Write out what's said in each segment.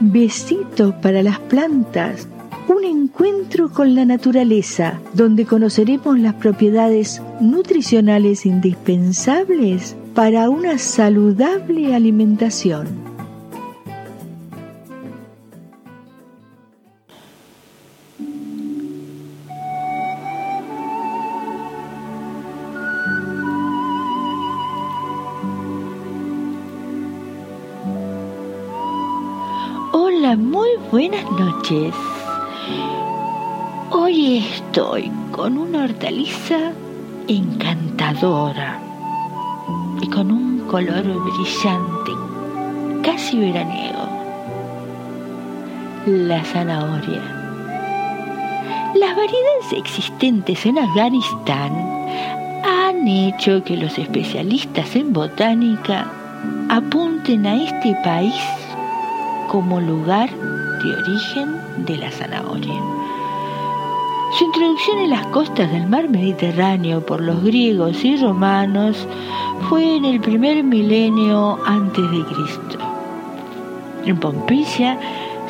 Besitos para las plantas. Un encuentro con la naturaleza, donde conoceremos las propiedades nutricionales indispensables para una saludable alimentación. Muy buenas noches. Hoy estoy con una hortaliza encantadora y con un color brillante, casi veraniego. La zanahoria. Las variedades existentes en Afganistán han hecho que los especialistas en botánica apunten a este país como lugar de origen de la zanahoria. Su introducción en las costas del mar Mediterráneo por los griegos y romanos fue en el primer milenio antes de Cristo. En Pompeya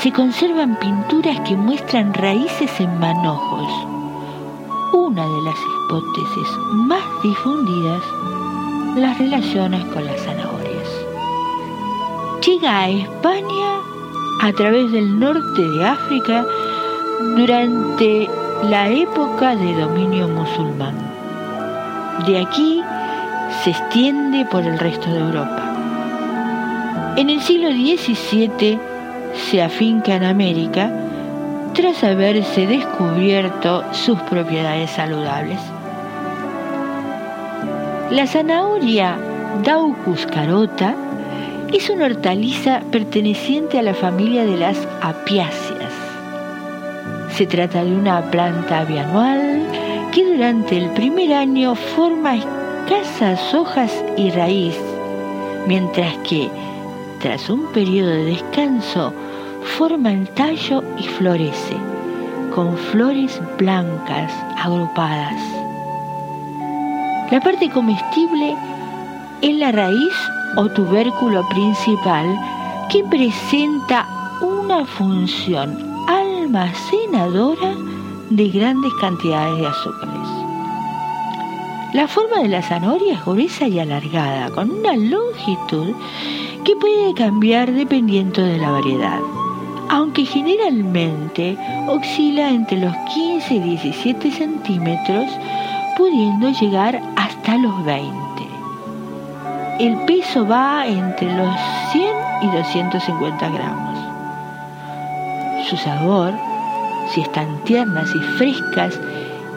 se conservan pinturas que muestran raíces en manojos, una de las hipótesis más difundidas las relaciones con las zanahorias. Llega a España a través del norte de África durante la época de dominio musulmán. De aquí se extiende por el resto de Europa. En el siglo XVII se afinca en América tras haberse descubierto sus propiedades saludables. La zanahoria Daucus carota es una hortaliza perteneciente a la familia de las apiáceas. Se trata de una planta bianual que durante el primer año forma escasas hojas y raíz, mientras que tras un periodo de descanso forma el tallo y florece, con flores blancas agrupadas. La parte comestible es la raíz o tubérculo principal que presenta una función almacenadora de grandes cantidades de azúcares. La forma de la zanahoria es gruesa y alargada, con una longitud que puede cambiar dependiendo de la variedad, aunque generalmente oscila entre los 15 y 17 centímetros, pudiendo llegar hasta los 20 el peso va entre los 100 y 250 gramos. Su sabor, si están tiernas y frescas,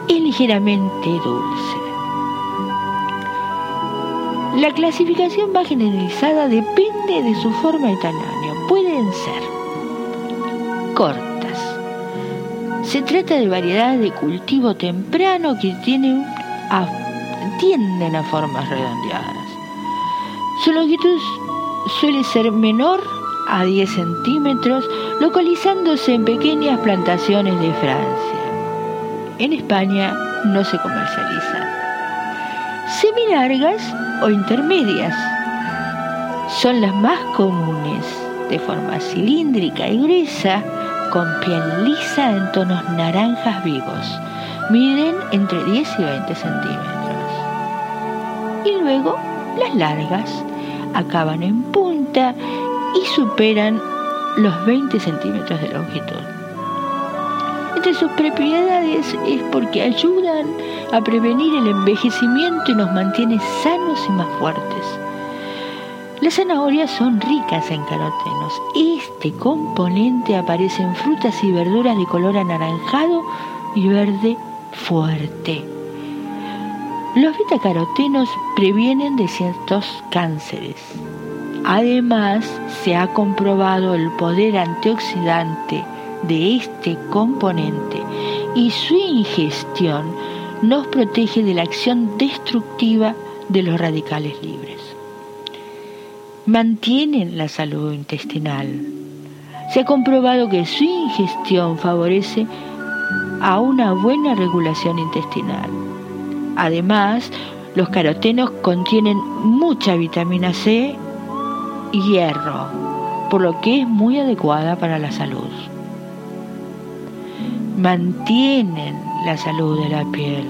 es ligeramente dulce. La clasificación más generalizada depende de su forma y tamaño. Pueden ser cortas. Se trata de variedades de cultivo temprano que tienen tienden a formas redondeadas. Su longitud suele ser menor a 10 centímetros, localizándose en pequeñas plantaciones de Francia. En España no se comercializan. Semilargas o intermedias son las más comunes, de forma cilíndrica y gruesa, con piel lisa en tonos naranjas vivos. Miden entre 10 y 20 centímetros. Y luego las largas acaban en punta y superan los 20 centímetros de longitud. Entre sus propiedades es porque ayudan a prevenir el envejecimiento y nos mantiene sanos y más fuertes. Las zanahorias son ricas en carotenos. Este componente aparece en frutas y verduras de color anaranjado y verde fuerte. Los betacarotenos previenen de ciertos cánceres. Además, se ha comprobado el poder antioxidante de este componente y su ingestión nos protege de la acción destructiva de los radicales libres. Mantienen la salud intestinal. Se ha comprobado que su ingestión favorece a una buena regulación intestinal Además, los carotenos contienen mucha vitamina C y hierro, por lo que es muy adecuada para la salud. Mantienen la salud de la piel.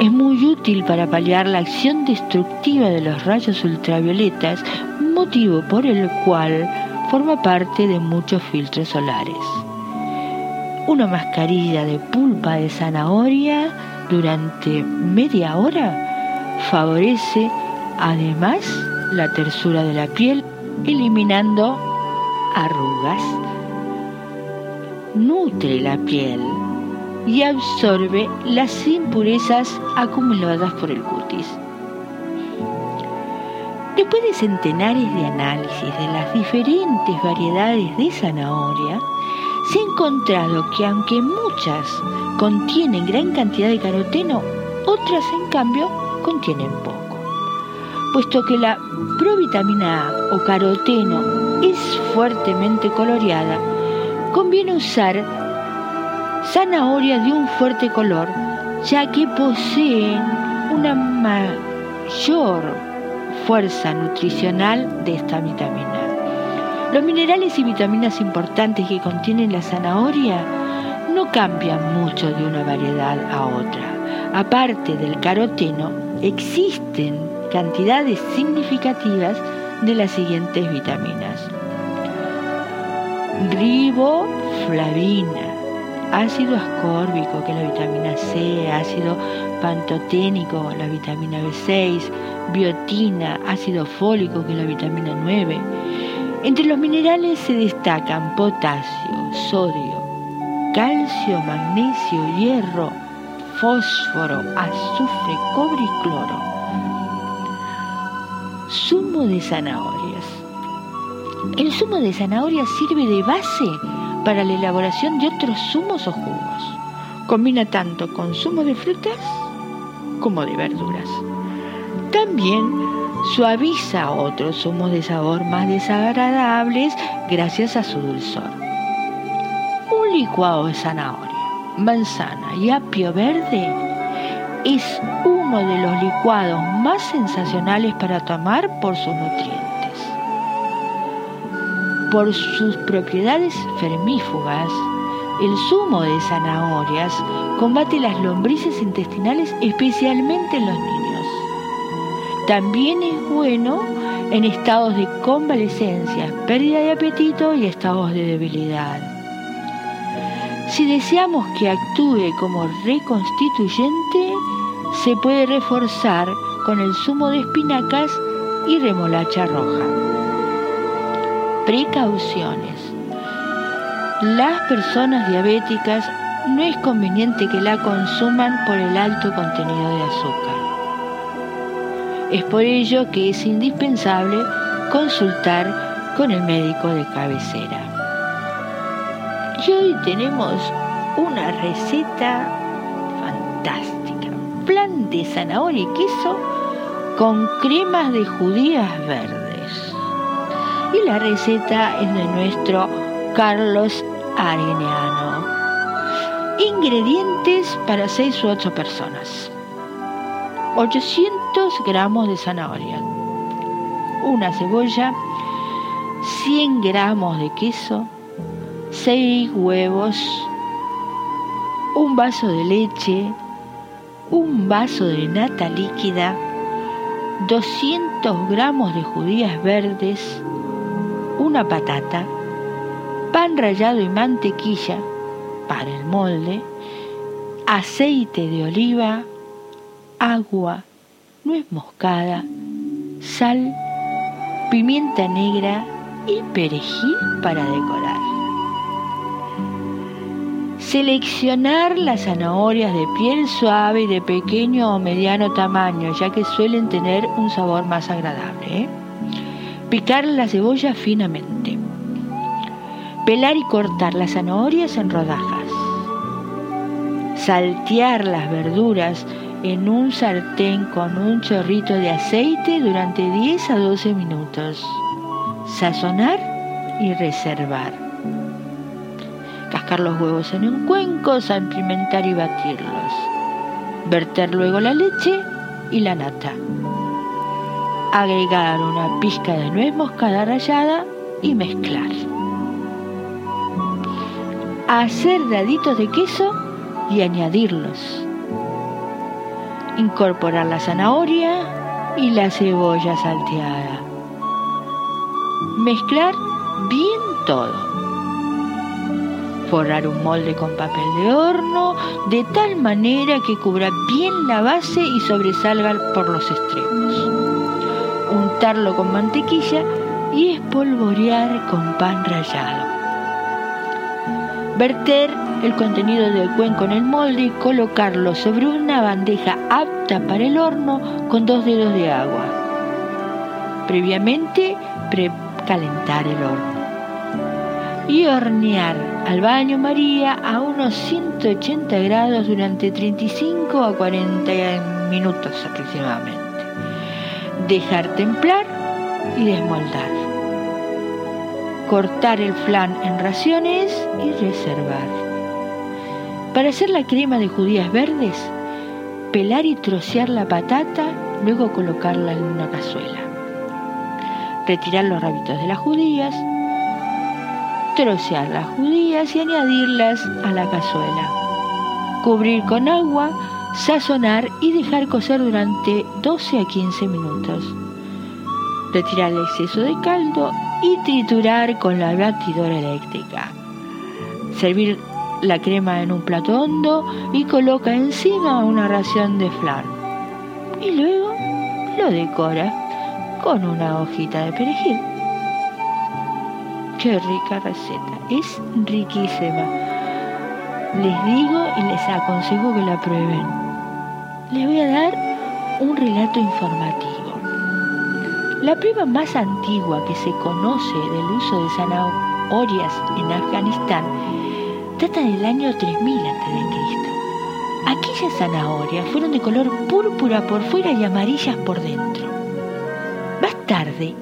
Es muy útil para paliar la acción destructiva de los rayos ultravioletas, motivo por el cual forma parte de muchos filtros solares. Una mascarilla de pulpa de zanahoria durante media hora favorece además la tersura de la piel, eliminando arrugas. Nutre la piel y absorbe las impurezas acumuladas por el cutis. Después de centenares de análisis de las diferentes variedades de zanahoria, se ha encontrado que aunque muchas contienen gran cantidad de caroteno, otras en cambio contienen poco. Puesto que la provitamina A o caroteno es fuertemente coloreada, conviene usar zanahoria de un fuerte color, ya que poseen una mayor fuerza nutricional de esta vitamina. Los minerales y vitaminas importantes que contienen la zanahoria no cambian mucho de una variedad a otra. Aparte del caroteno, existen cantidades significativas de las siguientes vitaminas. Riboflavina, ácido ascórbico, que es la vitamina C, ácido pantoténico, la vitamina B6, biotina, ácido fólico, que es la vitamina 9. Entre los minerales se destacan potasio, sodio, calcio, magnesio, hierro, fósforo, azufre, cobre y cloro. Zumo de zanahorias. El zumo de zanahoria sirve de base para la elaboración de otros zumos o jugos. Combina tanto con zumo de frutas como de verduras. También suaviza otros zumos de sabor más desagradables gracias a su dulzor. Un licuado de zanahoria, manzana y apio verde es uno de los licuados más sensacionales para tomar por sus nutrientes. Por sus propiedades fermífugas, el zumo de zanahorias combate las lombrices intestinales especialmente en los niños. También es bueno en estados de convalecencia, pérdida de apetito y estados de debilidad. Si deseamos que actúe como reconstituyente, se puede reforzar con el zumo de espinacas y remolacha roja. Precauciones. Las personas diabéticas no es conveniente que la consuman por el alto contenido de azúcar. Es por ello que es indispensable consultar con el médico de cabecera. Y hoy tenemos una receta fantástica. Plan de zanahoria y queso con cremas de judías verdes. Y la receta es de nuestro Carlos Arineano. Ingredientes para 6 u 8 personas. 800 gramos de zanahoria, una cebolla, 100 gramos de queso, 6 huevos, un vaso de leche, un vaso de nata líquida, 200 gramos de judías verdes, una patata, pan rallado y mantequilla para el molde, aceite de oliva, agua, nuez moscada, sal, pimienta negra y perejil para decorar. Seleccionar las zanahorias de piel suave y de pequeño o mediano tamaño, ya que suelen tener un sabor más agradable. ¿eh? Picar la cebolla finamente. Pelar y cortar las zanahorias en rodajas. Saltear las verduras en un sartén con un chorrito de aceite durante 10 a 12 minutos. Sazonar y reservar. Cascar los huevos en un cuenco, salpimentar y batirlos. Verter luego la leche y la nata. Agregar una pizca de nuez moscada rallada y mezclar. Hacer daditos de queso y añadirlos. Incorporar la zanahoria y la cebolla salteada. Mezclar bien todo forrar un molde con papel de horno de tal manera que cubra bien la base y sobresalga por los extremos. Untarlo con mantequilla y espolvorear con pan rallado. Verter el contenido del cuenco en el molde y colocarlo sobre una bandeja apta para el horno con dos dedos de agua. Previamente, precalentar el horno. Y hornear al baño María a unos 180 grados durante 35 a 40 minutos aproximadamente. Dejar templar y desmoldar. Cortar el flan en raciones y reservar. Para hacer la crema de judías verdes, pelar y trocear la patata, luego colocarla en una cazuela. Retirar los rabitos de las judías, trocear las judías y añadirlas a la cazuela. Cubrir con agua, sazonar y dejar cocer durante 12 a 15 minutos. Retirar el exceso de caldo y triturar con la batidora eléctrica. Servir la crema en un plato hondo y coloca encima una ración de flan. Y luego lo decora con una hojita de perejil. Qué rica receta, es riquísima. Les digo y les aconsejo que la prueben. Les voy a dar un relato informativo. La prueba más antigua que se conoce del uso de zanahorias en Afganistán data del año 3000 a.C. Aquellas zanahorias fueron de color púrpura por fuera y amarillas por dentro. Más tarde,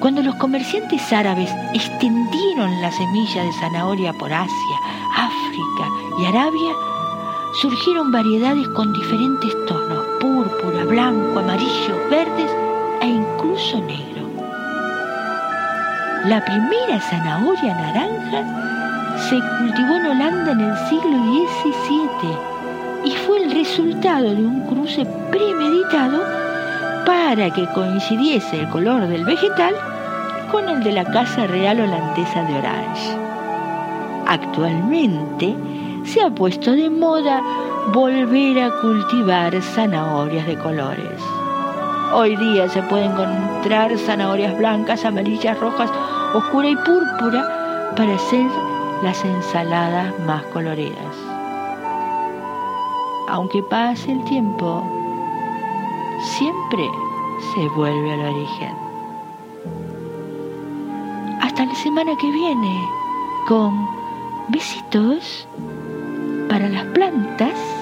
cuando los comerciantes árabes extendieron la semilla de zanahoria por Asia, África y Arabia, surgieron variedades con diferentes tonos, púrpura, blanco, amarillo, verdes e incluso negro. La primera zanahoria naranja se cultivó en Holanda en el siglo XVII y fue el resultado de un cruce premeditado para que coincidiese el color del vegetal con el de la Casa Real Holandesa de Orange. Actualmente se ha puesto de moda volver a cultivar zanahorias de colores. Hoy día se pueden encontrar zanahorias blancas, amarillas, rojas, oscura y púrpura para hacer las ensaladas más coloridas. Aunque pase el tiempo, siempre se vuelve al origen hasta la semana que viene con besitos para las plantas.